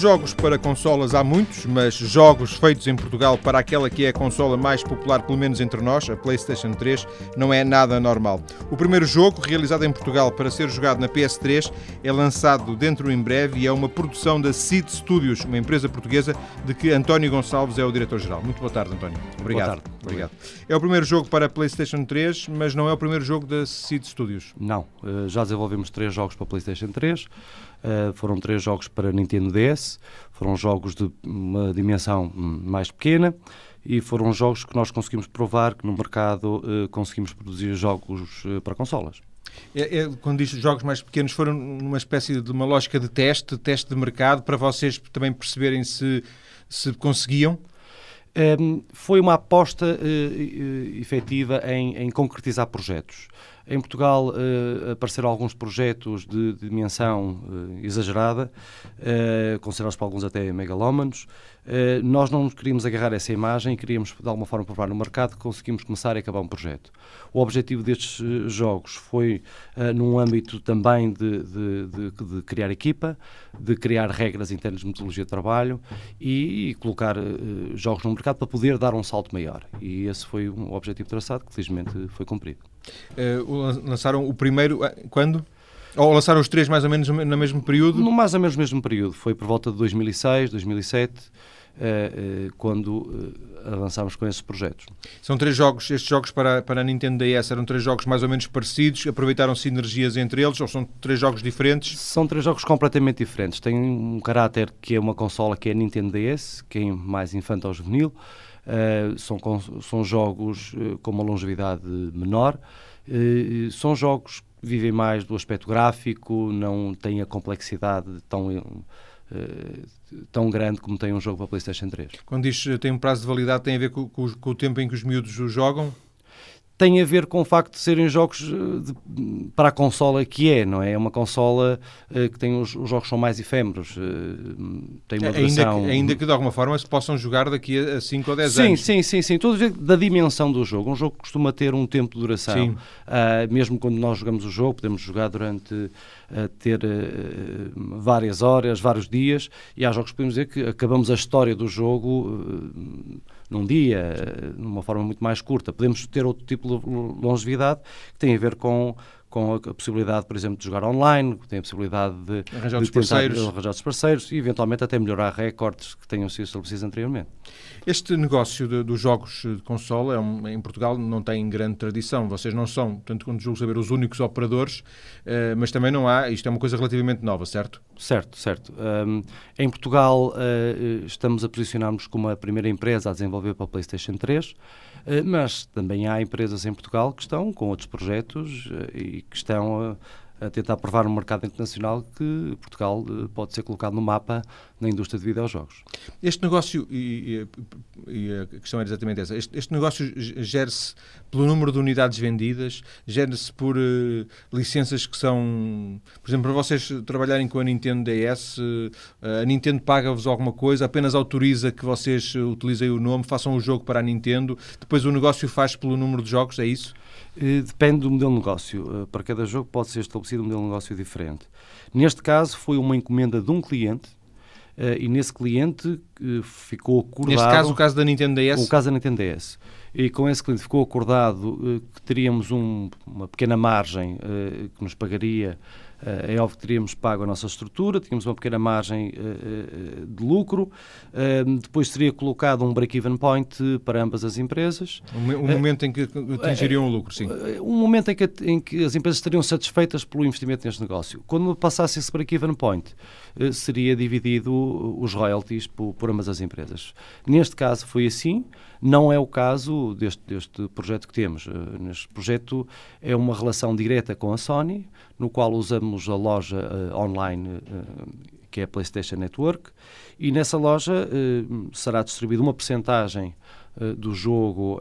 Jogos para consolas há muitos, mas jogos feitos em Portugal para aquela que é a consola mais popular, pelo menos entre nós, a PlayStation 3, não é nada normal. O primeiro jogo, realizado em Portugal para ser jogado na PS3, é lançado dentro em breve e é uma produção da Seed Studios, uma empresa portuguesa de que António Gonçalves é o diretor-geral. Muito boa tarde, António. Obrigado. Boa tarde. Obrigado. É o primeiro jogo para a PlayStation 3, mas não é o primeiro jogo da Seed Studios. Não, eh, já desenvolvemos três jogos para PlayStation 3. Uh, foram três jogos para Nintendo DS, foram jogos de uma dimensão mais pequena e foram jogos que nós conseguimos provar que no mercado uh, conseguimos produzir jogos uh, para consolas. É, é, quando diz jogos mais pequenos, foram numa espécie de uma lógica de teste, teste de mercado, para vocês também perceberem se, se conseguiam? Um, ehm, foi uma aposta uh, efetiva em, em concretizar projetos. Em Portugal uh, apareceram alguns projetos de, de dimensão uh, exagerada, uh, considerados por alguns até megalómanos. Nós não queríamos agarrar essa imagem e queríamos, de alguma forma, provar no mercado que conseguimos começar e acabar um projeto. O objetivo destes jogos foi, num âmbito também de, de, de, de, criar equipa, de criar regras internas de metodologia de trabalho e, e colocar jogos no mercado para poder dar um salto maior. E esse foi um objetivo traçado que, felizmente, foi cumprido. Uh, lançaram o primeiro eh, quando? Ou lançaram os três mais ou menos no mesmo período? No mais ou menos no mesmo período. Foi por volta de 2006, 2007, uh, uh, quando uh, avançámos com esses projetos. São três jogos, estes jogos para, para a Nintendo DS eram três jogos mais ou menos parecidos, aproveitaram sinergias entre eles ou são três jogos diferentes? São três jogos completamente diferentes. Tem um caráter que é uma consola que é a Nintendo DS, que é mais infantil juvenil. Uh, são, são jogos uh, com uma longevidade menor, uh, são jogos que vivem mais do aspecto gráfico, não têm a complexidade tão, tão grande como tem um jogo para a PlayStation 3. Quando diz tem um prazo de validade, tem a ver com, com, com o tempo em que os miúdos jogam? Tem a ver com o facto de serem jogos eh, de, para a consola que é, não é? É uma consola uh, que tem os, os, jogos são mais efêmeros, uh, tem uma duração... Ainda que, ainda que de alguma forma se possam jogar daqui a 5 ou 10 sim, anos. Sim, sim, sim. Tudo da dimensão do jogo. Um jogo costuma ter um tempo de duração. Uh, mesmo quando nós jogamos o jogo, podemos jogar durante ter várias horas, vários dias, e há jogos que podemos dizer que acabamos a história do jogo num dia, numa forma muito mais curta. Podemos ter outro tipo de longevidade que tem a ver com com a possibilidade, por exemplo, de jogar online, tem a possibilidade de arranjar, de parceiros. arranjar os parceiros e, eventualmente, até melhorar recordes que tenham sido estabelecidos anteriormente. Este negócio de, dos jogos de consola é um, em Portugal não tem grande tradição. Vocês não são, tanto quanto julgo saber, os únicos operadores, uh, mas também não há, isto é uma coisa relativamente nova, certo? Certo, certo. Um, em Portugal uh, estamos a posicionar-nos como a primeira empresa a desenvolver para a PlayStation 3. Eh, mas também há empresas em Portugal que estão com outros projetos e que estão a tentar provar no mercado internacional que Portugal eh, pode ser colocado no mapa na indústria de videojogos. Este negócio, e, e, a questão era exatamente essa, este, este negócio gera-se pelo número de unidades vendidas, gera-se por uh, licenças que são, por exemplo, para vocês trabalharem com a Nintendo DS, uh, a Nintendo paga-vos alguma coisa, apenas autoriza que vocês utilizem o nome, façam o jogo para a Nintendo, depois o negócio faz pelo número de jogos, é isso? Depende do modelo de negócio. Para cada jogo pode ser estabelecido um modelo de negócio diferente. Neste caso, foi uma encomenda de um cliente Uh, e nesse cliente ficou acordado... Neste caso, o caso da Nintendo DS? O caso da Nintendo DS. E com esse cliente ficou acordado que teríamos um, uma pequena margem que nos pagaria é óbvio que teríamos pago a nossa estrutura, tínhamos uma pequena margem de lucro, depois seria colocado um break-even point para ambas as empresas. Um, momento em que atingiriam o lucro, sim. Um momento em que, em que as empresas estariam satisfeitas pelo investimento neste negócio. Quando passasse esse break-even point, seria dividido os royalties por, por ambas as empresas. Neste caso foi assim, não é o caso deste, deste projeto que temos. Neste projeto é uma relação direta com a Sony, no qual usamos a loja uh, online uh, que é a PlayStation Network, e nessa loja será distribuída uma percentagem do jogo,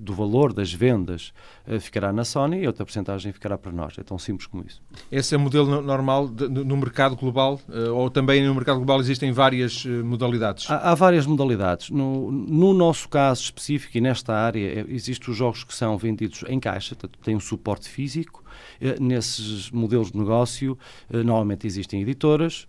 do valor das vendas, ficará na Sony e outra porcentagem ficará para nós. É tão simples como isso. Esse é o modelo normal de, no mercado global? ou também no mercado global existem várias modalidades? Há, há várias modalidades. No, no, nosso caso específico e nesta área, existem os jogos que são vendidos em caixa, portanto, tem um suporte físico, eh, nesses modelos de negócio, eh, normalmente existem editoras,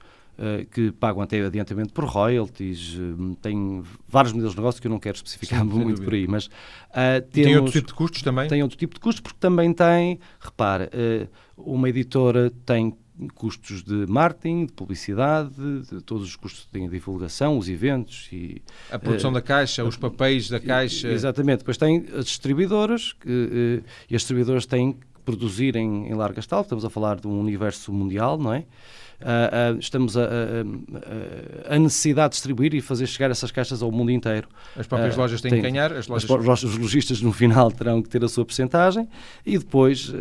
que pagam até adiantamento por royalties, uh, tem vários modelos de negócio que eu não quero especificar Sim, muito por aí, mas uh, temos, tem outro tipo de custos também? Tem outro tipo de custos, porque também tem, repare, uma editora tem custos de marketing, de publicidade, de todos os custos de divulgação, os eventos e a produção uh, da caixa, os papéis da caixa. Exatamente. Depois tem as distribuidoras que, uh, e as distribuidoras têm que produzir em, em larga escala. Estamos a falar de um universo mundial, não é? Uh, uh, estamos a, a, a, necessidade de distribuir e fazer chegar essas caixas ao mundo inteiro. As próprias uh, lojas têm tem, que ganhar, as lojas... As, os lojistas no final terão que ter a sua percentagem e depois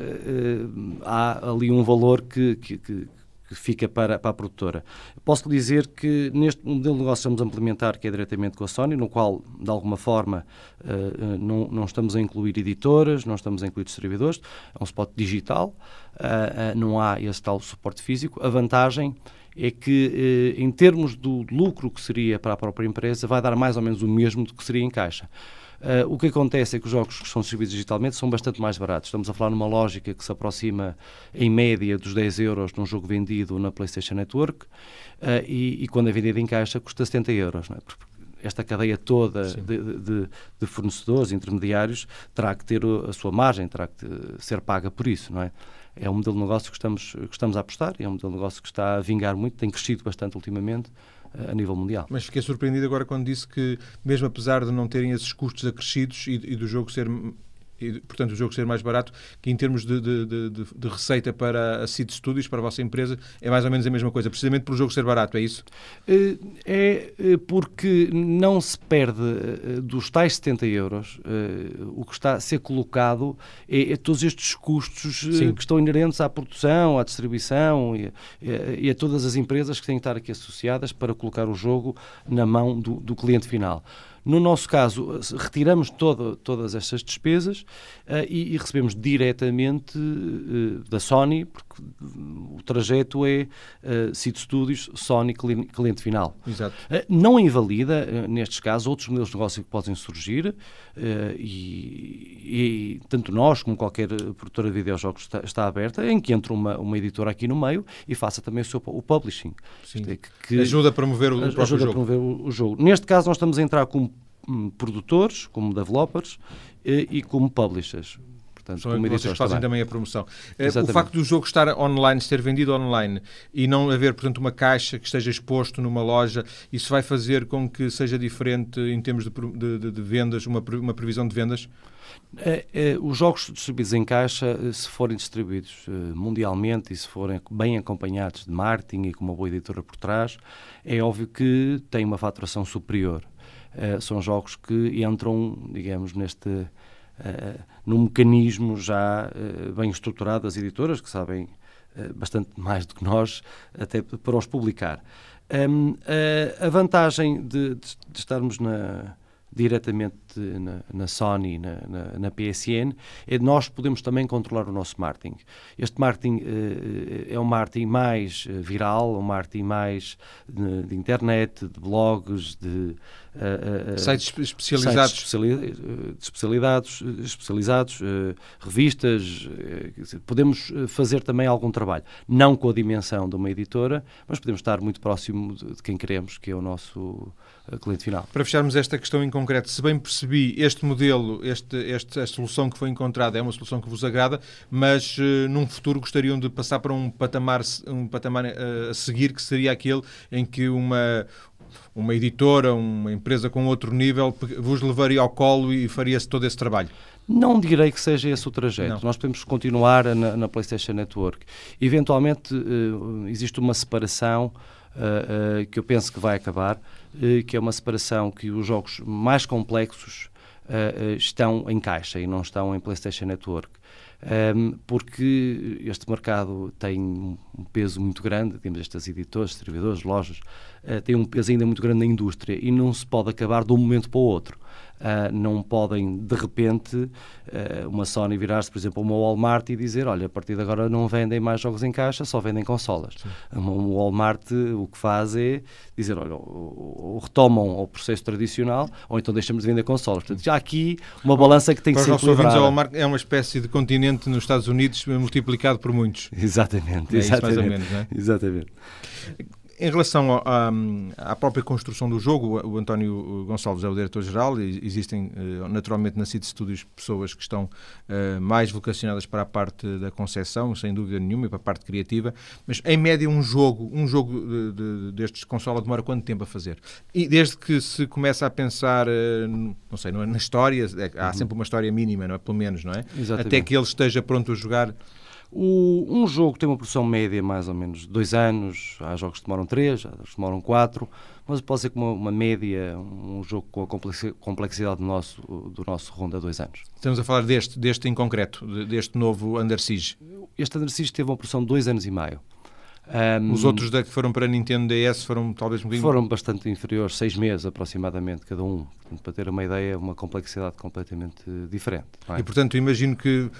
há ali um valor que, que, que que fica para, para a produtora. Posso lhe dizer que neste modelo de negócio estamos a implementar, que é diretamente com a Sony, no qual, de alguma forma, uh, não, não estamos a incluir editoras, não estamos a incluir distribuidores, é um spot digital, uh, não há esse tal suporte físico. A vantagem é que, em termos do lucro que seria para a própria empresa, vai dar mais ou menos o mesmo do que seria em caixa. Uh, o que acontece é que os jogos que são distribuídos digitalmente são bastante mais baratos. Estamos a falar numa lógica que se aproxima, em média, dos 10 euros num jogo vendido na PlayStation Network uh, e, e, quando é vendido em caixa custa 70 euros. Não é? esta cadeia toda de, de, de, fornecedores, intermediários, terá que ter a sua margem, terá que ser paga por isso, não é? É um modelo de negócio que estamos, que estamos a apostar, é um modelo de negócio que está a vingar muito, tem crescido bastante ultimamente a nível mundial. Mas fiquei surpreendido agora quando disse que, mesmo apesar de não terem esses custos acrescidos e, e do jogo ser e, portanto, o jogo ser mais barato, que em termos de, de, de, de, receita para a Seed Studios, para a vossa empresa, é mais ou menos a mesma coisa, precisamente por o jogo ser barato, é isso? Eh, é eh, porque não se perde eh, dos tais 70 euros, o que está a ser colocado é, é todos estes custos Sim. que estão inerentes à produção, à distribuição e, e, a todas as empresas que têm que estar aqui associadas para colocar o jogo na mão do, do cliente final. No nosso caso, retiramos todo, todas estas despesas uh, e, e, recebemos diretamente uh, da Sony, porque o trajeto é uh, Studios, Sony, cliente final. Exato. não invalida, nestes casos, outros modelos de negócio que podem surgir e, e, tanto nós como qualquer produtora de videojogos está, está, aberta, em que entre uma, uma editora aqui no meio e faça também o seu o publishing. Sim. É que, que ajuda a promover o, o próprio ajuda jogo. a promover o, o jogo. Neste caso, nós estamos a entrar como Hum, produtores, como developers e, e como publishers. Portanto, São como vocês fazem também. também a promoção. Eh, Exatamente. O facto do jogo estar online, ser vendido online e não haver, portanto, uma caixa que esteja exposto numa loja, isso vai fazer com que seja diferente em termos de, de, de vendas, uma, uma previsão de vendas? É, os jogos distribuídos em caixa, eh, se forem distribuídos mundialmente e se forem bem acompanhados de marketing e com uma boa editora por trás, é óbvio que têm uma faturação superior. Eh, são jogos que entram, digamos, neste uh, num mecanismo já uh, bem estruturado das editoras, que sabem bastante mais do que nós, até para os publicar. Um, a vantagem de, de, de estarmos na, diretamente na, na Sony, na, na, na, PSN, é de nós podemos também controlar o nosso marketing. Este marketing uh, é um marketing mais viral, um marketing mais de, de internet, de blogs, de uh, uh, sites especializados, sites especiali especializados, especializados revistas. podemos fazer também algum trabalho, não com a dimensão de uma editora, mas podemos estar muito próximo de, de quem queremos, que é o nosso cliente final. Para fecharmos esta questão em concreto, se bem percebi, este modelo, este, este, esta solução que foi encontrada é uma solução que vos agrada, mas uh, num futuro gostariam de passar para um patamar, um patamar uh, a seguir, que seria aquele em que uma, uma editora, uma empresa com outro nível, vos levaria ao colo e faria-se todo esse trabalho? Não direi que seja esse o trajeto. Não. Nós podemos continuar na, na PlayStation Network. Eventualmente uh, existe uma separação uh, uh, que eu penso que vai acabar, que é uma separação que os jogos mais complexos estão em caixa e não estão em PlayStation Network. Ehm, porque este mercado tem um peso muito grande, temos estas editores, distribuidores, lojas, tem um peso ainda muito grande na indústria e não se pode acabar de um momento para o outro uh, não podem, de repente, uh, uma Sony virar-se, por exemplo, uma Walmart e dizer: olha, a partir de agora não vendem mais jogos em caixa, só vendem consolas. Uma, uma Walmart o que faz é dizer: olha, ou, ou retomam o processo tradicional ou então deixamos de vender consolas. Portanto, já aqui uma balança que tem Para que ser equilibrada. a Walmart é uma espécie de continente nos Estados Unidos multiplicado por muitos. Exatamente, é exatamente. Isso mais ou menos, não é? Exatamente Em relação à, à, própria construção do jogo, o António Gonçalves é o diretor-geral existem naturalmente na CID Studios pessoas que estão mais vocacionadas para a parte da concepção, sem dúvida nenhuma, e para a parte criativa, mas em média um jogo, um jogo de, de, destes consola demora quanto tempo a fazer? E desde que se começa a pensar, não sei, na história, é, há uhum. sempre uma história mínima, não é? Pelo menos, não é? Exatamente. Até que ele esteja pronto a jogar o, um jogo tem uma produção média mais ou menos dois anos, há jogos que demoram três, há jogos que demoram quatro, mas pode ser que uma, uma média, um jogo com a complexidade do nosso, do nosso ronda dois anos. Estamos a falar deste, deste em concreto, deste novo Under Siege. Este Under Siege teve uma produção de dois anos e meio. Um, Os outros que foram para a Nintendo DS foram talvez um bocadinho... Foram bastante inferiores, seis meses aproximadamente cada um. Portanto, para ter uma ideia, uma complexidade completamente diferente. É? E portanto, imagino que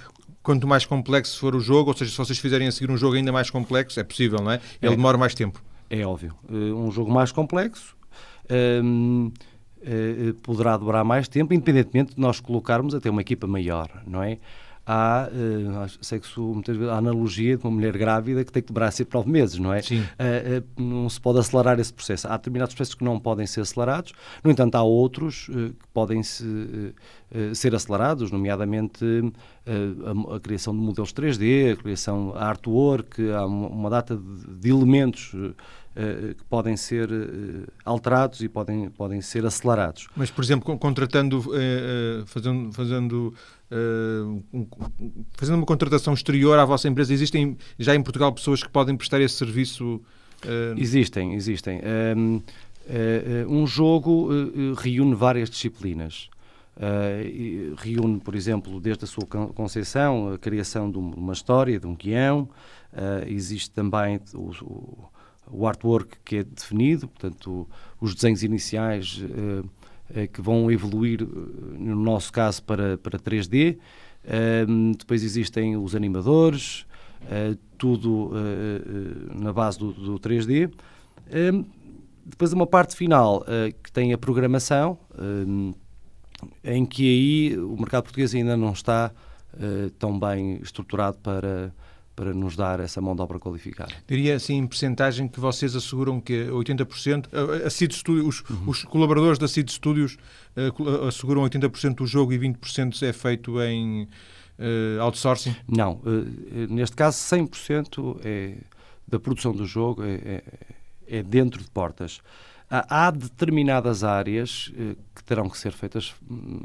quanto mais complexo for o jogo, ou seja, se vocês fizerem a seguir um jogo ainda mais complexo, é possível, não é? Ele é, demora mais tempo. É óbvio. Eh, um jogo mais complexo um, uh, eh, eh, poderá demorar mais tempo, independentemente de nós colocarmos até uma equipa maior, não é? Há uh, sexo, muitas vezes, a analogia de uma mulher grávida que tem que demorar sempre nove meses, não é? Sim. Uh, uh, não se pode acelerar esse processo. Há determinados processos que não podem ser acelerados, no entanto, há outros que podem se, ser acelerados, nomeadamente a, a, criação de modelos 3D, a criação a artwork, há uma, uma data de, de elementos que podem ser alterados e podem, podem ser acelerados. Mas, por exemplo, contratando, fazendo, fazendo uh, fazendo uma contratação exterior à vossa empresa, existem já em Portugal pessoas que podem prestar esse serviço? Uh... Existem, existem. Um, uh, um jogo reúne várias disciplinas. Uh, reúne, por exemplo, desde a sua concepção, a criação de uma história, de um guião, uh, existe também o, o, artwork que é definido, portanto, os desenhos iniciais uh, eh, que vão evoluir, eh, no nosso caso, para, para 3D. Ehm, depois existem os animadores, eh, tudo na base do, do 3D. Ehm, depois uma parte final que tem a programação, em que aí o mercado português ainda não está tão bem estruturado para para nos dar essa mão de obra qualificada. Diria assim, em percentagem, que vocês asseguram que 80%, a CID Studios, os, uhum. os colaboradores da CID Studios uh, asseguram 80% do jogo e 20% é feito em uh, outsourcing? Não, uh, neste caso 100% é, da produção do jogo é, é, é dentro de portas. Há determinadas áreas eh, que terão que ser feitas hum,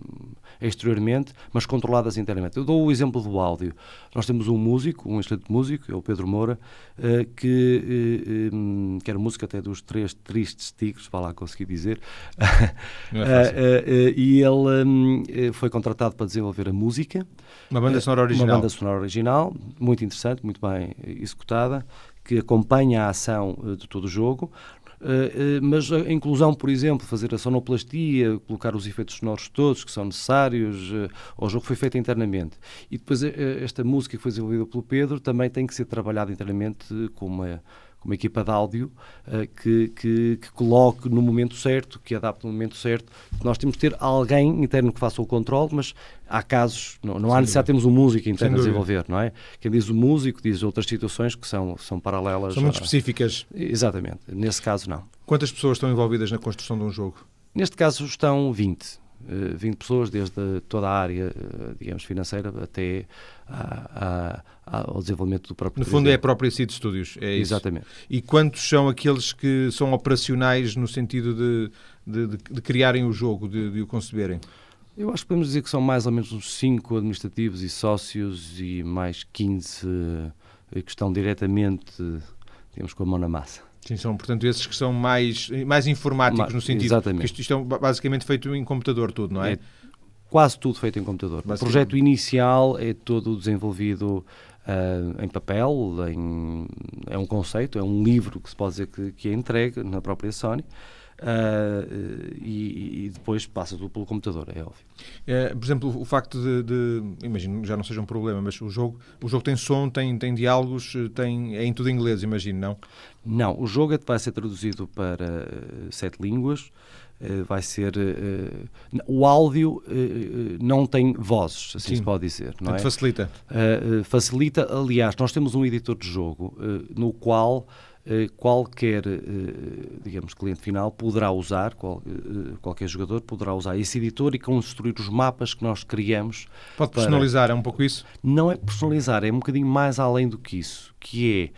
exteriormente, mas controladas internamente. Eu dou o exemplo do áudio. Nós temos um músico, um excelente músico, é o Pedro Moura, eh, que eh, hum, quer música até dos três tristes tigres, vá lá conseguir dizer. É e ele hum, foi contratado para desenvolver a música. Uma banda sonora original. Uma banda sonora original, muito interessante, muito bem executada que acompanha a ação de todo o jogo. Uh, uh, mas a inclusão, por exemplo, fazer a sonoplastia, colocar os efeitos sonoros todos que são necessários, uh, o jogo foi feito internamente. E depois esta música que foi desenvolvida pelo Pedro também tem que ser trabalhada internamente com uma uma equipa de áudio uh, que, que, que, coloque no momento certo, que adapte no momento certo. Nós temos de ter alguém interno que faça o controle, mas há casos, não, não há necessidade de termos um músico interno a desenvolver, não é? Quem diz o músico diz outras situações que são, são paralelas. São muito a... específicas. Exatamente, nesse caso não. Quantas pessoas estão envolvidas na construção de um jogo? Neste caso estão 20. 20 eh, pessoas, desde toda a área, eh, digamos, financeira até a, a, ao desenvolvimento do próprio. No fundo, é a própria Seed Studios, é isso. Exatamente. E quantos são aqueles que são operacionais no sentido de, de, de, de criarem o jogo, de, de, o conceberem? Eu acho que podemos dizer que são mais ou menos uns 5 administrativos e sócios e mais 15 eh, que estão diretamente, digamos, com a mão na massa. Sim, são, portanto, esses que são mais, mais informáticos, no sentido exatamente. que isto, isto é basicamente feito em computador tudo, não é? é quase tudo feito em computador. O projeto inicial é todo desenvolvido uh, em papel, em, é um conceito, é um livro que se pode dizer que, que é entregue na própria Sony. Uh, e, e, depois passa tudo pelo computador, é óbvio. É, por exemplo, o facto de, de, imagino, já não seja um problema, mas o jogo, o jogo tem som, tem, tem diálogos, tem, é em tudo em inglês, imagino, não? Não, o jogo é, vai ser traduzido para uh, sete línguas, uh, vai ser... o áudio não tem vozes, assim Sim. se pode dizer, não é? facilita. facilita, aliás, nós temos um editor de jogo no qual qualquer, digamos, cliente final poderá usar, qual, qualquer jogador poderá usar esse editor e construir os mapas que nós criamos. Pode personalizar, para... é um pouco isso? Não é personalizar, é um bocadinho mais além do que isso, que é,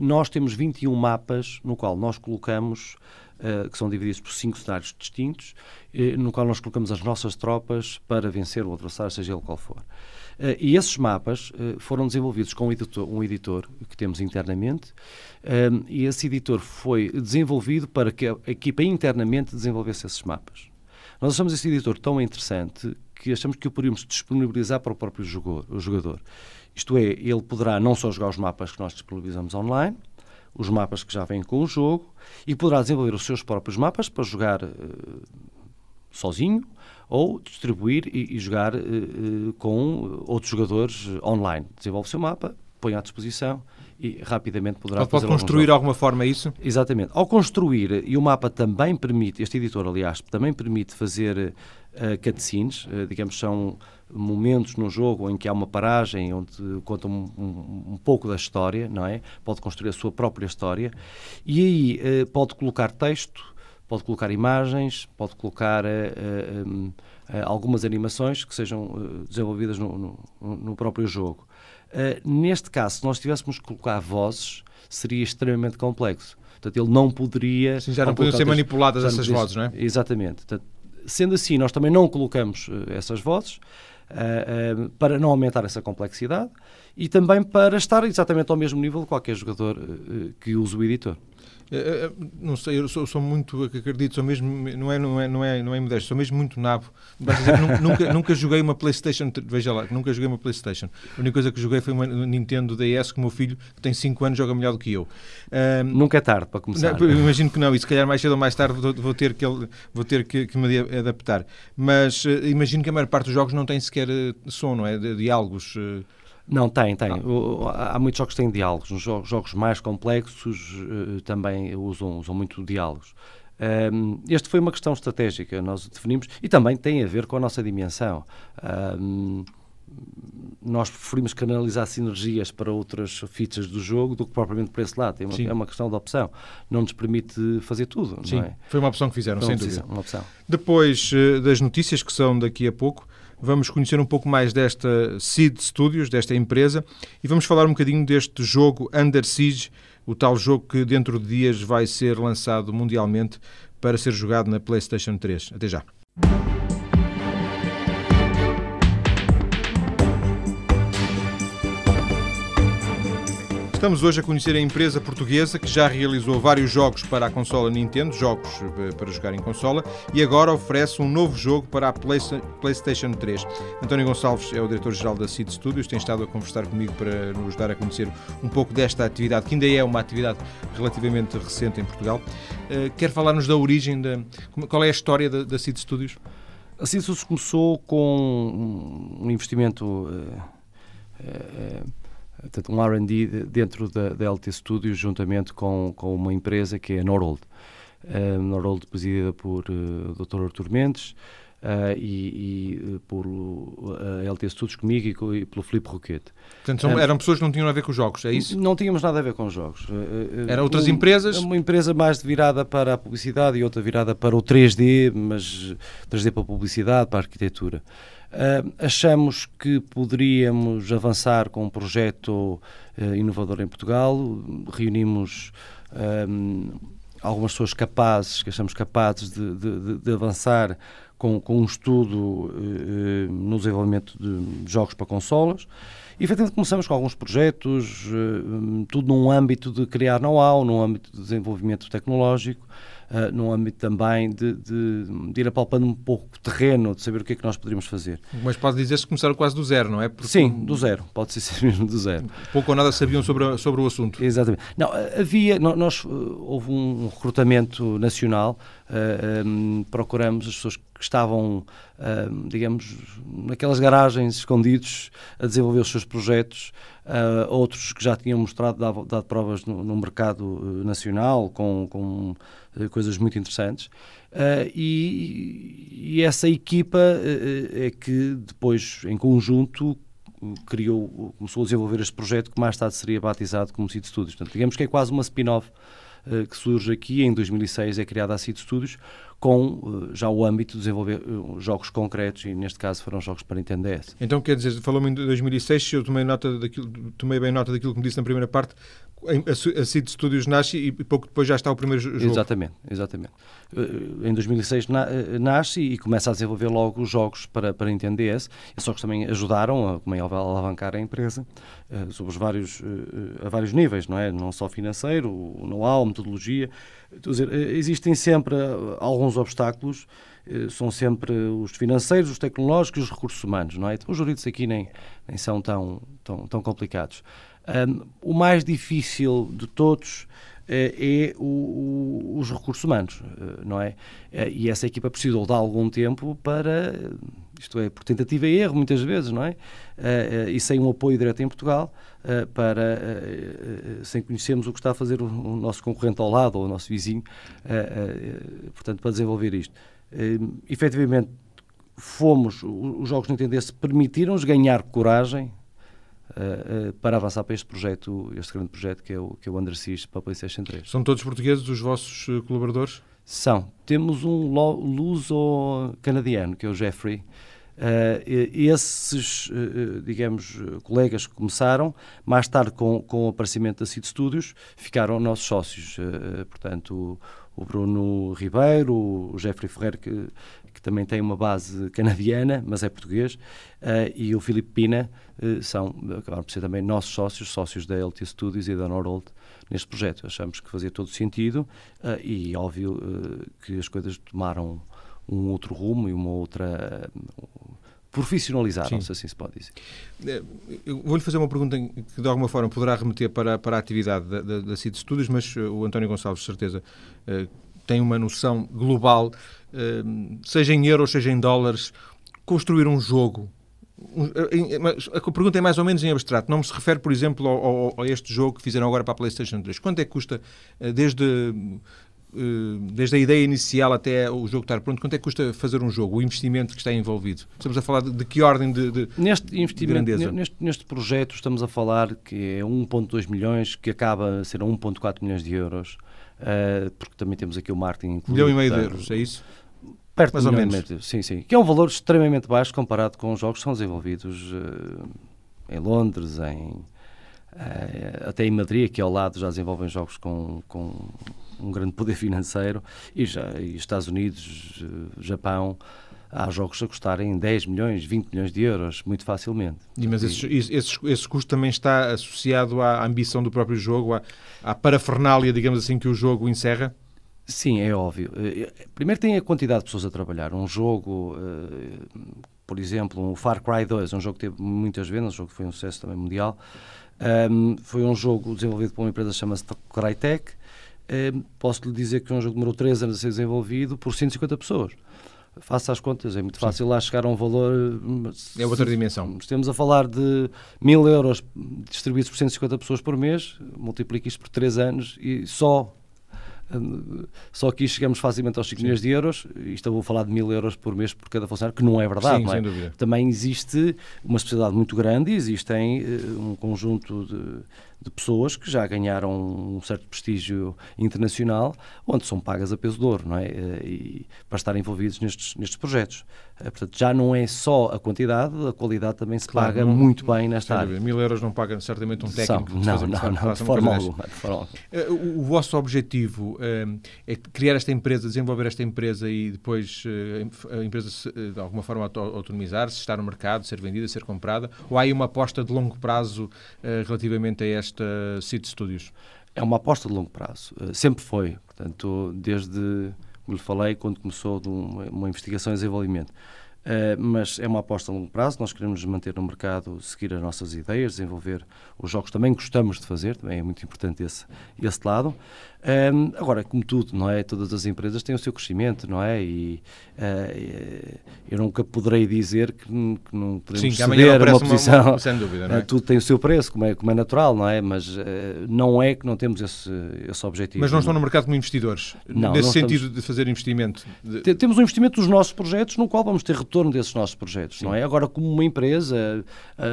nós temos 21 mapas no qual nós colocamos Uh, que são divididos por cinco cenários distintos, uh, no qual nós colocamos as nossas tropas para vencer o adversário, seja ele qual for. Uh, e esses mapas foram desenvolvidos com um editor, um editor que temos internamente, e esse editor foi desenvolvido para que a equipa internamente desenvolvesse esses mapas. Nós achamos esse editor tão interessante que achamos que o poderíamos disponibilizar para o próprio jogador. Isto é, ele poderá não só jogar os mapas que nós disponibilizamos online, os mapas que já vêm com o jogo e poderá desenvolver os seus próprios mapas para jogar uh, sozinho ou distribuir e, e jogar uh, com outros jogadores online. Desenvolve o seu mapa, põe à disposição e rapidamente poderá pode, pode construir de alguma forma isso? Exatamente. Ao construir, e o mapa também permite, este editor, aliás, também permite fazer uh, cutscenes, uh, digamos, são momentos no jogo em que há uma paragem onde conta um, um, um, pouco da história, não é? Pode construir a sua própria história e aí uh, pode colocar texto, pode colocar imagens, pode colocar uh, um, uh, algumas animações que sejam desenvolvidas no, no, no, próprio jogo. neste caso, se nós tivéssemos que colocar vozes, seria extremamente complexo. Portanto, ele não poderia. Sim, já não poderiam ser manipuladas essas vozes, não é? Exatamente. Portanto, sendo assim, nós também não colocamos essas vozes. Uh, uh, para não aumentar essa complexidade e também para estar exatamente ao mesmo nível de qualquer jogador uh, que use o editor. Eh, eh, não sei, eu sou, sou, muito, acredito, sou mesmo, não é, não é, não é, não é modesto, sou mesmo muito nabo. nunca, nunca joguei uma PlayStation, veja lá, nunca joguei uma PlayStation. A única coisa que joguei foi uma Nintendo DS, que o meu filho, que tem 5 anos, joga melhor do que eu. nunca é tarde para começar. Não, imagino que não, e se calhar mais cedo ou mais tarde vou ter que, vou ter que, que me adaptar. Mas uh, imagino que a maior parte dos jogos não tem sequer som, não é? De, diálogos. Uh, não, tem, tem. Ah. há muitos jogos que têm diálogos. Nos jogos, mais complexos uh, também usam, usam muito diálogos. Um, este foi uma questão estratégica, nós definimos, e também tem a ver com a nossa dimensão. Um, nós preferimos canalizar sinergias para outras features do jogo do que propriamente para esse lado. É uma, é uma questão de opção. Não nos permite fazer tudo. Sim, é? foi uma opção que fizeram, foi sem dúvida. Uma opção. Depois uh, das notícias que são daqui a pouco, vamos conhecer um pouco mais desta Seed Studios, desta empresa, e vamos falar um bocadinho deste jogo Under Siege, o tal jogo que dentro de dias vai ser lançado mundialmente para ser jogado na PlayStation 3. Até já. Estamos hoje a conhecer a empresa portuguesa que já realizou vários jogos para a consola Nintendo, jogos eh, para jogar em consola, e agora oferece um novo jogo para a PlayStation 3. António Gonçalves é o diretor-geral da Seed Studios, tem estado a conversar comigo para nos dar a conhecer um pouco desta atividade, que ainda é uma atividade relativamente recente em Portugal. Eh, quer falar-nos da origem, da, qual é a história da, Seed Studios? A Seed Studios começou com um investimento. Uh, uh, portanto, um R&D dentro da, da LT Studios, juntamente com, com uma empresa que é a Norold. Norold presidida por uh, eh, Dr. Artur Mendes uh, e, e, por a LT Studios comigo e, e pelo Filipe Roquete. Portanto, são, eram pessoas que não tinham a ver com os jogos, é isso? Não tínhamos nada a ver com os jogos. Eram outras um, empresas? Uma empresa mais virada para a publicidade e outra virada para o 3D, mas 3D para a publicidade, para a arquitetura. Uh, achamos que poderíamos avançar com um projeto uh, inovador em Portugal. Reunimos um, algumas pessoas capazes, que achamos capazes de, de, de avançar com, com, um estudo uh, no desenvolvimento de jogos para consolas. E, efetivamente, começamos com alguns projetos, tudo num âmbito de criar know-how, num âmbito de desenvolvimento tecnológico uh, num âmbito também de, de, de, ir apalpando um pouco o terreno, de saber o que é que nós poderíamos fazer. Mas pode dizer-se que começaram quase do zero, não é? Porque... Sim, do zero, pode ser mesmo do zero. Pouco ou nada sabiam sobre, sobre o assunto. Exatamente. Não, havia, nós, houve um recrutamento nacional, uh, ah, um, procuramos as pessoas que estavam, uh, digamos, naquelas garagens escondidos a desenvolver os seus projetos, uh, outros que já tinham mostrado, dado, dado provas no, no mercado nacional, com, com eh, coisas muito interessantes. E, e, essa equipa é que depois, em conjunto, criou, começou a desenvolver este projeto que mais tarde seria batizado como Seed Studios. Portanto, digamos que é quase uma spin-off uh, que surge aqui. Em 2006 é criada a Seed Studios com uh, já o âmbito de desenvolver uh, jogos concretos e neste caso foram jogos para Nintendo DS. Então quer dizer, falou-me em 2006, eu tomei, nota daquilo, tomei bem nota daquilo que me disse na primeira parte, a Seed Studios nasce e pouco depois já está o primeiro jogo. Exatamente, exatamente. Eh, em 2006 eh, nasce e começa a desenvolver logo os jogos para, para Nintendo DS. Esses jogos também ajudaram a, como é, a alavancar a empresa uh, sobre os vários, a vários níveis, não é? Não só financeiro, know-how, metodologia. Dizer, existem sempre alguns obstáculos são sempre os financeiros, os tecnológicos e os recursos humanos, não é? Então, os jurídicos aqui nem, nem são tão, tão, tão complicados. Um, o mais difícil de todos uh, é o, o, os recursos humanos, uh, não é? Uh, e essa equipa precisou de algum tempo para, isto é, por tentativa e erro muitas vezes, não é? e sem um apoio direto em Portugal, para, sem conhecermos o que está a fazer o, o, nosso concorrente ao lado ou o nosso vizinho, portanto, para desenvolver isto. Uh, efetivamente, fomos, os jogos Nintendo permitiram-nos ganhar coragem uh, para avançar para este projeto, este grande projeto que é o, que é o Under Siege para a PlayStation 3. São todos portugueses os vossos eh, colaboradores? São. Temos um luso-canadiano, que é o Jeffrey, esses, digamos, colegas que começaram, mais tarde com, com o aparecimento da CID Studios, ficaram nossos sócios. Portanto, o, o, Bruno Ribeiro, o Jeffrey Ferreira, que, que também tem uma base canadiana, mas é português, e o Filipe Pina, são, acabaram por ser também nossos sócios, sócios da LT Studios e da Nordold neste projeto. Achamos que fazia todo sentido e, óbvio, que as coisas tomaram um outro rumo e uma outra profissionalizaram-se, assim se pode dizer. Eu vou-lhe fazer uma pergunta que de alguma forma poderá remeter para, para a atividade da, da, da CID Studios, mas uh, o António Gonçalves, de certeza, uh, tem uma noção global, seja em euros, seja em dólares, construir um jogo. a pergunta é mais ou menos em abstrato. Não me se refere, por exemplo, ao, ao, a este jogo que fizeram agora para a PlayStation 3. Quanto é que custa, desde eh, desde a ideia inicial até o jogo estar pronto, quanto é que custa fazer um jogo, o investimento que está envolvido? Estamos a falar de, de que ordem de, de, neste investimento, de grandeza? Neste, neste projeto estamos a falar que é 1.2 milhões, que acaba a ser 1.4 milhões de euros, uh, porque também temos aqui o marketing incluído. Milhão e meio de euros, é isso? Perto Mais ou menos. Sim, sim. Que é um valor extremamente baixo comparado com os jogos que são desenvolvidos uh, em Londres, em, uh, até em Madrid, que ao lado já desenvolvem jogos com, com um grande poder financeiro, e, já, e Estados Unidos, eh, Japão, há jogos a custarem 10 milhões, 20 milhões de euros, muito facilmente. Mas esse, esse, esse, custo também está associado à ambição do próprio jogo, à, à parafernália, digamos assim, que o jogo encerra? Sim, é óbvio. Eh, primeiro tem a quantidade de pessoas a trabalhar. Um jogo, eh, por exemplo, um Far Cry 2, um jogo que teve muitas vendas, um jogo que foi um sucesso também mundial, foi um jogo desenvolvido por uma empresa que chama-se Crytek, posso lhe dizer que é um jogo que demorou 3 anos a ser desenvolvido por 150 pessoas. Faça as contas, é muito fácil Sim. lá chegar a um valor. É outra dimensão. Estamos a falar de mil euros distribuídos por 150 pessoas por mês, multiplique isto por 3 anos e só só que chegamos facilmente aos 5 milhões de euros, isto eu vou falar de mil euros por mês por cada funcionário, que não é verdade. Sim, não é? Também existe uma especialidade muito grande, existem uh, um conjunto de de pessoas que já ganharam um certo prestígio internacional, onde são pagas a peso de ouro, não é? Eh, e, para estar envolvidos nestes, nestes projetos. Eh, portanto, já não é só a quantidade, a qualidade também se claro, paga não, muito bem nesta área. Mil euros não paga certamente um técnico. São, não, não, não, de forma alguma. De forma alguma. Eh, o, o vosso objetivo é criar esta empresa, desenvolver esta empresa e depois a empresa de alguma forma autonomizar-se, estar no mercado, ser vendida, ser comprada? Ou há aí uma aposta de longo prazo relativamente a esta esta City Studios? É uma aposta de longo prazo. Uh, sempre foi. Portanto, desde, como lhe falei, quando começou uma, uma investigação e desenvolvimento. Uh, mas é uma aposta a longo prazo. Nós queremos manter no mercado, seguir as nossas ideias, desenvolver os jogos também gostamos de fazer, também é muito importante esse, esse lado. Um, agora, como tudo, não é? Todas as empresas têm o seu crescimento, não é? E uh, eu nunca poderei dizer que, que não podemos Sim, ceder uma posição. Uma, sem dúvida, não é? Tudo tem o seu preço, como é, como é natural, não é? Mas uh, não é que não temos esse, esse objetivo. Mas não estão no mercado como investidores? Não, nesse não sentido estamos... de fazer investimento? De... Temos um investimento dos nossos projetos no qual vamos ter retorno desses nossos projetos, Sim. não é? Agora, como uma empresa,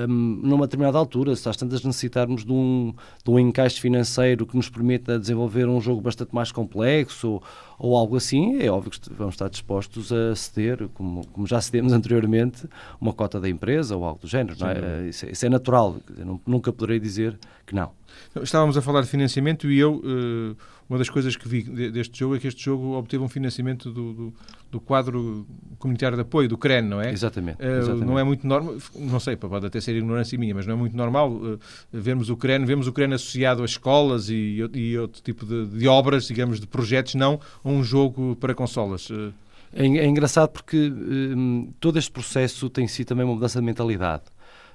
um, numa determinada altura, se às tantas necessitarmos de um, de um encaixe financeiro que nos permita desenvolver um jogo bastante mais complexo ou, ou algo assim, é óbvio que vamos estar dispostos a ceder, como, como já cedemos anteriormente, uma cota da empresa ou algo do género, não é? Isso, é? isso, é natural, nunca poderei dizer que não. Estávamos a falar de financiamento e eu, eh, uma das coisas que vi deste jogo é que este jogo obteve um financiamento do, do, do quadro comunitário de apoio, do CREN, não é? Exatamente. Eh, exatamente. Não é muito normal, não sei, pode até ser ignorância minha, mas não é muito normal uh, vermos o CREN, vemos o CREN associado a escolas e, e outro tipo de, de, obras, digamos, de projetos, não a um jogo para consolas. É, é engraçado porque um, todo este processo tem sido também uma mudança de mentalidade.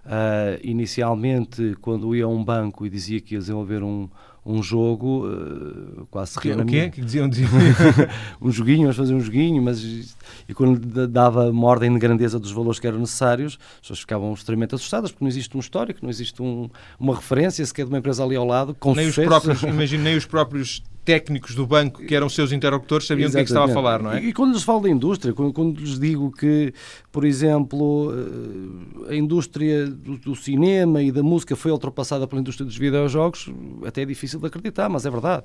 Uh, inicialmente, quando ia a um banco e dizia que ia desenvolver um, um jogo, uh, quase se ria O quê? Que diziam? diziam. um joguinho, vamos fazer um joguinho, mas e quando dava uma ordem de grandeza dos valores que eram necessários, as pessoas ficavam extremamente assustadas, porque não existe um histórico, não existe um, uma referência sequer de uma empresa ali ao lado. Com nem os próprios, imagino, nem os próprios técnicos do banco, que eram seus interlocutores, sabiam Exatamente. do que, é que estava a falar, não é? E, quando lhes falo da indústria, quando, quando, lhes digo que, por exemplo, eh, a indústria do, do, cinema e da música foi ultrapassada pela indústria dos videojogos, até é difícil de acreditar, mas é verdade.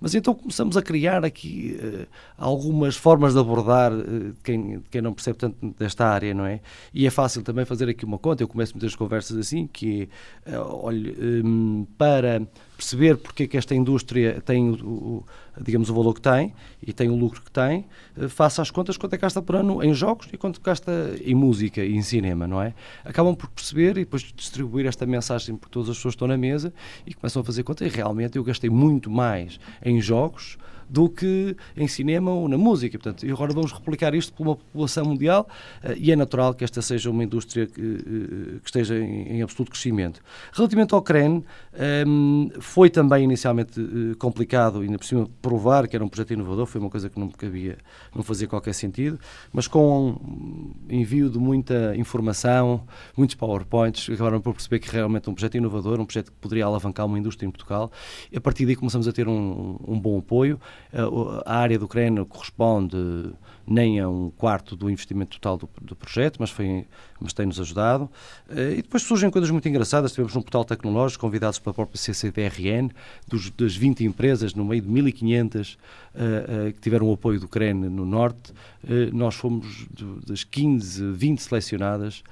Mas então começamos a criar aqui uh, algumas formas de abordar uh, quem, quem não percebe tanto desta área, não é? E é fácil também fazer aqui uma conta, eu começo muitas conversas assim, que é, uh, olha, um, para perceber porque é que esta indústria tem o, o, digamos, o valor que tem e tem o lucro que tem, eh, faça as contas quanto é que gasta por ano em jogos e quanto gasta em música e em cinema, não é? Acabam por perceber e depois distribuir esta mensagem por todas as pessoas que estão na mesa e começam a fazer conta e realmente eu gastei muito mais em jogos do que em cinema ou na música. Portanto, e agora vamos replicar isto por uma população mundial uh, e é natural que esta seja uma indústria que, uh, que esteja em, absoluto crescimento. Relativamente ao CREN, ehm, foi também inicialmente uh, complicado, ainda por cima provar que era um projeto inovador, foi uma coisa que não cabia, não fazia qualquer sentido, mas com um envio de muita informação, muitos PowerPoints, acabaram por perceber que realmente é um projeto inovador, um projeto que poderia alavancar uma indústria em Portugal, a partir daí começamos a ter um, um bom apoio. Eh, a área do Ucrânia corresponde nem a um quarto do investimento total do, do projeto, mas, foi, mas tem-nos ajudado. Eh, e depois surgem coisas muito engraçadas. Tivemos um portal tecnológico, convidados pela própria CCDRN, dos, das 20 empresas, no meio de 1.500 uh, uh, que tiveram o apoio do Ucrânia no Norte. Uh, nós fomos do, das 15, 20 selecionadas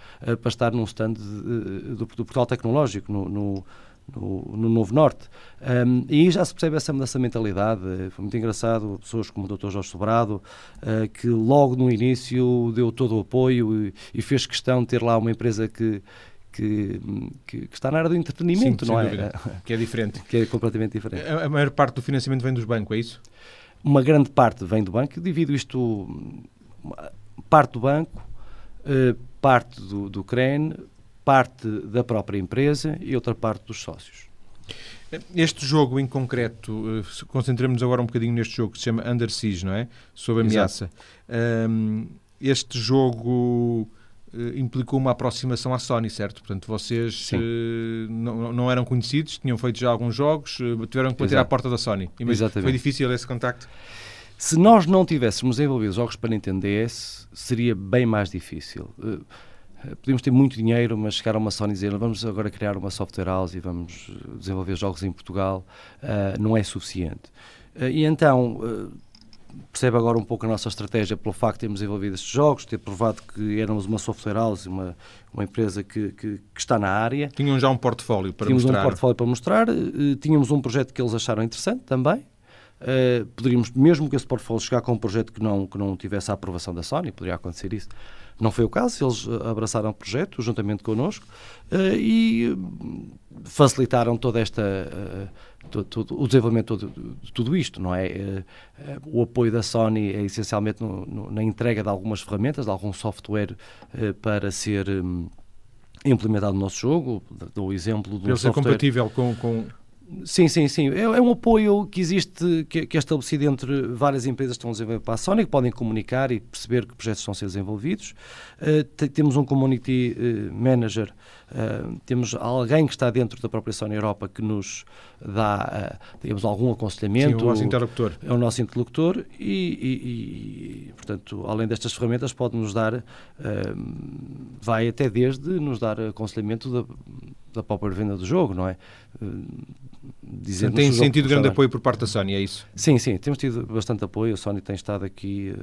para estar num stand de, do, do, portal tecnológico, no, no no, no Novo Norte. Um, e aí já se percebe essa mudança de mentalidade. Foi muito engraçado, pessoas como o Dr. Jorge Sobrado, uh, que logo no início deu todo o apoio e, e, fez questão de ter lá uma empresa que. Que, que, que está na área do entretenimento, Sim, não é? Que é diferente. Que é completamente diferente. A, a maior parte do financiamento vem dos bancos, é isso? Uma grande parte vem do banco. Divido isto parte do banco, uh, parte do, do CREN, parte da própria empresa e outra parte dos sócios. Este jogo em concreto, eh, concentremos agora um bocadinho neste jogo que se chama Under Siege, não é? Sob ameaça. Um, este jogo uh, implicou uma aproximação à Sony, certo? Portanto, vocês uh, não, não eram conhecidos, tinham feito já alguns jogos, uh, tiveram que bater Exato. à porta da Sony. Exatamente. Foi difícil esse contacto? Se nós não tivéssemos envolvido jogos para Nintendo DS, seria bem mais difícil. Eh, podemos ter muito dinheiro, mas chegar a uma Sony e dizer vamos agora criar uma software house e vamos desenvolver jogos em Portugal, uh, não é suficiente. Uh, e então, uh, percebe agora um pouco a nossa estratégia pelo facto de termos envolvido estes jogos, ter provado que éramos uma software house, uma, uma empresa que, que, que está na área. Tinham já um portfólio para tínhamos mostrar. Tínhamos um portfólio para mostrar, tínhamos um projeto que eles acharam interessante também, Uh, poderíamos, mesmo que esse portfólio chegar com um projeto que não, que não tivesse a aprovação da Sony, poderia acontecer isso, não foi o caso, eles eh, abraçaram o projeto juntamente connosco uh, e facilitaram toda esta uh, todo, todo, o desenvolvimento de tudo isto, não é? o apoio da Sony é essencialmente no, no, na entrega de algumas ferramentas, de algum software para ser um, implementado no nosso jogo. Dou o exemplo do software... ser compatível com, com Sim, sim, sim. É, é um apoio que existe, que, que, é estabelecido entre várias empresas que estão a desenvolver para a Sony, que podem comunicar e perceber que projetos estão a ser desenvolvidos. Uh, temos um Community uh, Manager uh, temos alguém que está dentro da própria Sony Europa que nos dá, digamos, algum aconselhamento. Sim, o nosso interlocutor. É o nosso interlocutor e, e, e portanto, além destas ferramentas, pode-nos dar, uh, vai até desde nos dar aconselhamento da, da própria venda do jogo, não é? Dizendo tem sentido grande apoio por parte da Sony, é isso? Sim, sim, temos tido bastante apoio, a Sony tem estado aqui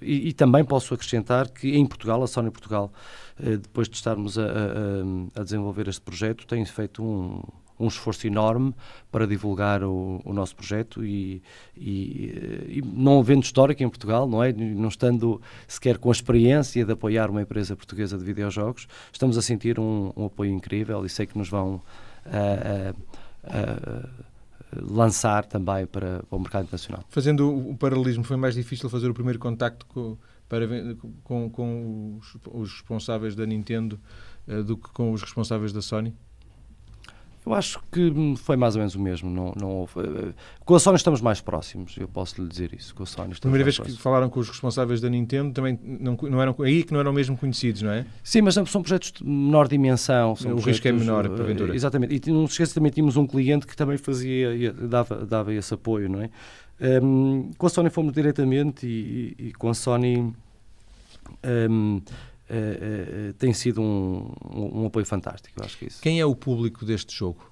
e, e também posso acrescentar que em Portugal, a Sony Portugal, depois de estarmos a, a, a desenvolver este projeto, tem feito um, um esforço enorme para divulgar o, o nosso projeto e, e, e, não havendo histórico em Portugal, não é? Não estando sequer com a experiência de apoiar uma empresa portuguesa de videojogos, estamos a sentir um, um apoio incrível e sei que nos vão uh, uh, lançar também para, para, o mercado internacional. Fazendo o paralelismo, foi mais difícil fazer o primeiro contacto com, para, com, com os, os responsáveis da Nintendo do que com os responsáveis da Sony? Eu acho que foi mais ou menos o mesmo. Não, não eh, Com a Sony estamos mais próximos, eu posso lhe dizer isso. Com a Sony Primeira vez próximos. que falaram com os responsáveis da Nintendo, também não, não eram aí que não eram mesmo conhecidos, não é? Sim, mas são projetos de menor dimensão. o risco é menor, eh, porventura. Exatamente. E não se esqueça, também tínhamos um cliente que também fazia, dava, dava esse apoio, não é? Um, com a Sony fomos diretamente e, e, e com a Sony. Um, uh, uh, tem sido um, um, um, apoio fantástico. acho que é isso. Quem é o público deste jogo?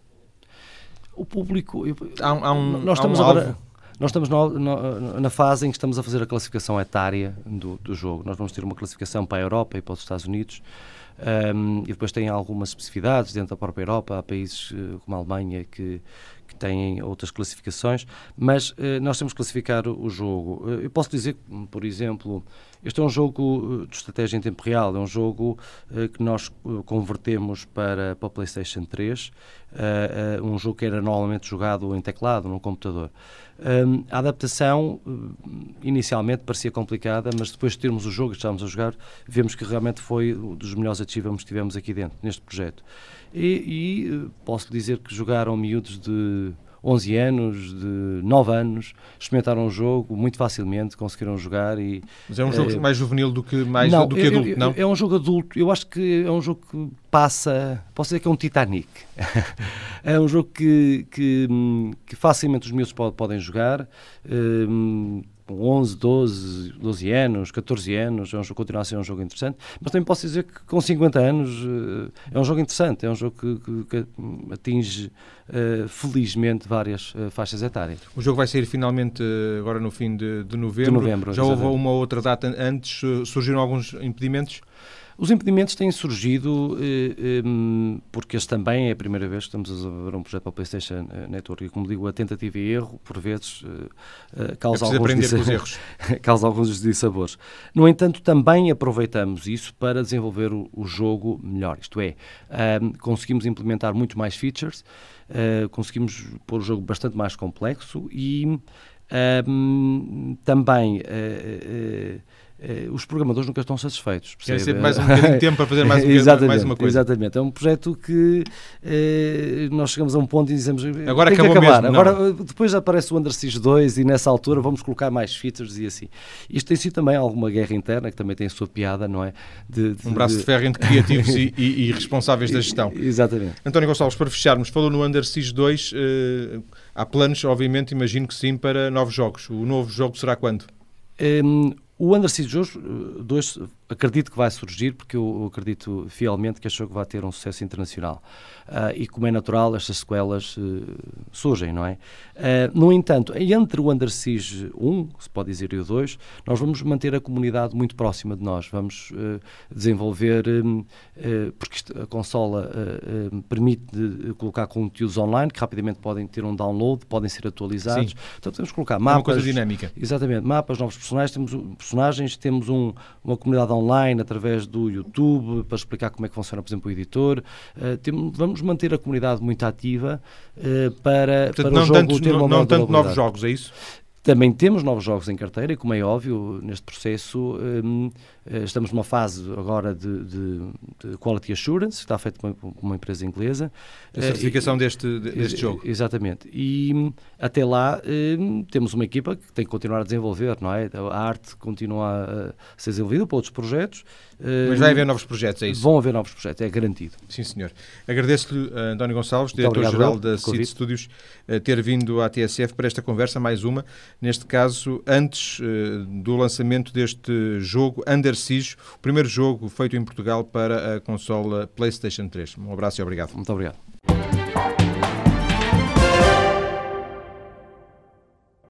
O público. Eu, há, há um, nós estamos um agora. Nós estamos no, no, na fase em que estamos a fazer a classificação etária do, do jogo. Nós vamos ter uma classificação para a Europa e para os Estados Unidos. Um, e depois tem algumas especificidades dentro da própria Europa. Há países como a Alemanha que, que têm outras classificações, mas uh, nós temos que classificar o, o jogo. Eu posso dizer, por exemplo, este é um jogo de estratégia em tempo real, é um jogo que nós convertemos para, para o PlayStation 3, um jogo que era normalmente jogado em teclado, no computador. A adaptação inicialmente parecia complicada, mas depois de termos o jogo e estávamos a jogar, vemos que realmente foi um dos melhores achievements que tivemos aqui dentro, neste projeto. E, e posso dizer que jogaram miúdos de 11 anos, de 9 anos, experimentaram o jogo muito facilmente, conseguiram jogar e... Mas é um jogo é, mais juvenil do que, mais, não, do que adulto, não? É um jogo adulto, eu acho que é um jogo que passa, posso dizer que é um Titanic. é um jogo que, que, que facilmente os miúdos podem jogar, um, 11, 12, 12 anos, 14 anos, é um jogo, continua a ser um jogo interessante, mas também posso dizer que com 50 anos uh, é um jogo interessante, é um jogo que, que, que atinge uh, felizmente várias uh, faixas etárias. O jogo vai sair finalmente agora no fim de, de novembro. De novembro Já exatamente. houve uma outra data antes, surgiram alguns impedimentos? Os impedimentos têm surgido eh, eh, porque este também é a primeira vez que estamos a ver um projeto para o PlayStation eh, Network e, como digo, a tentativa e erro, por vezes, eh, causa, é alguns erros. causa alguns dissabores. No entanto, também aproveitamos isso para desenvolver o, o jogo melhor. Isto é, conseguimos implementar muito mais features, conseguimos pôr o jogo bastante mais complexo e também eh, os programadores nunca estão satisfeitos. Querem sempre mais um bocadinho de tempo para fazer mais, um, mais uma coisa. Exatamente. É um projeto que eh, nós chegamos a um ponto e dizemos agora tem que acabar. Mesmo, agora, depois aparece o Under Siege 2 e nessa altura vamos colocar mais features e assim. Isto tem sido também alguma guerra interna que também tem a sua piada, não é? De, de, um braço de, ferro entre criativos e, e, e, responsáveis da gestão. Exatamente. António Gonçalves, para fecharmos, falou no Under Siege 2. Eh, há planos, obviamente, imagino que sim, para novos jogos. O novo jogo será quando? Um, o Under Siege 2 acredito que vai surgir, porque eu acredito fielmente que este jogo vai ter um sucesso internacional. Uh, e como é natural, estas sequelas uh, surgem, não é? Uh, no entanto, entre o Under Siege 1, se pode dizer, e o 2, nós vamos manter a comunidade muito próxima de nós. Vamos desenvolver, porque isto, a consola permite colocar conteúdos online que rapidamente podem ter um download, podem ser atualizados. Sim. Então podemos colocar mapas. É uma coisa dinâmica. Exatamente, mapas, novos personagens, temos personagens, temos um, uma comunidade online através do YouTube para explicar como é que funciona, por exemplo, o editor. Uh, tem, vamos manter a comunidade muito ativa uh, para, Portanto, para não o jogo tantos, ter não, uma não tanto novos jogos, é isso? Também temos novos jogos em carteira e, como é óbvio, neste processo um, eh, estamos numa fase agora de, de, de, Quality Assurance, que está feito por uma empresa inglesa. A certificação e, deste, deste jogo. Exatamente. E hum, até lá um, temos uma equipa que tem que continuar a desenvolver, não é? A arte continua a ser desenvolvida para outros projetos. Mas vai haver novos projetos, é isso? Vão haver novos projetos, é garantido. Sim, senhor. Agradeço-lhe, uh, António Gonçalves, diretor-geral da CID Studios, ter vindo à TSF para esta conversa, mais uma, neste caso, antes uh, do lançamento deste jogo, Under Siege, o primeiro jogo feito em Portugal para a consola PlayStation 3. Um abraço e obrigado. Muito obrigado.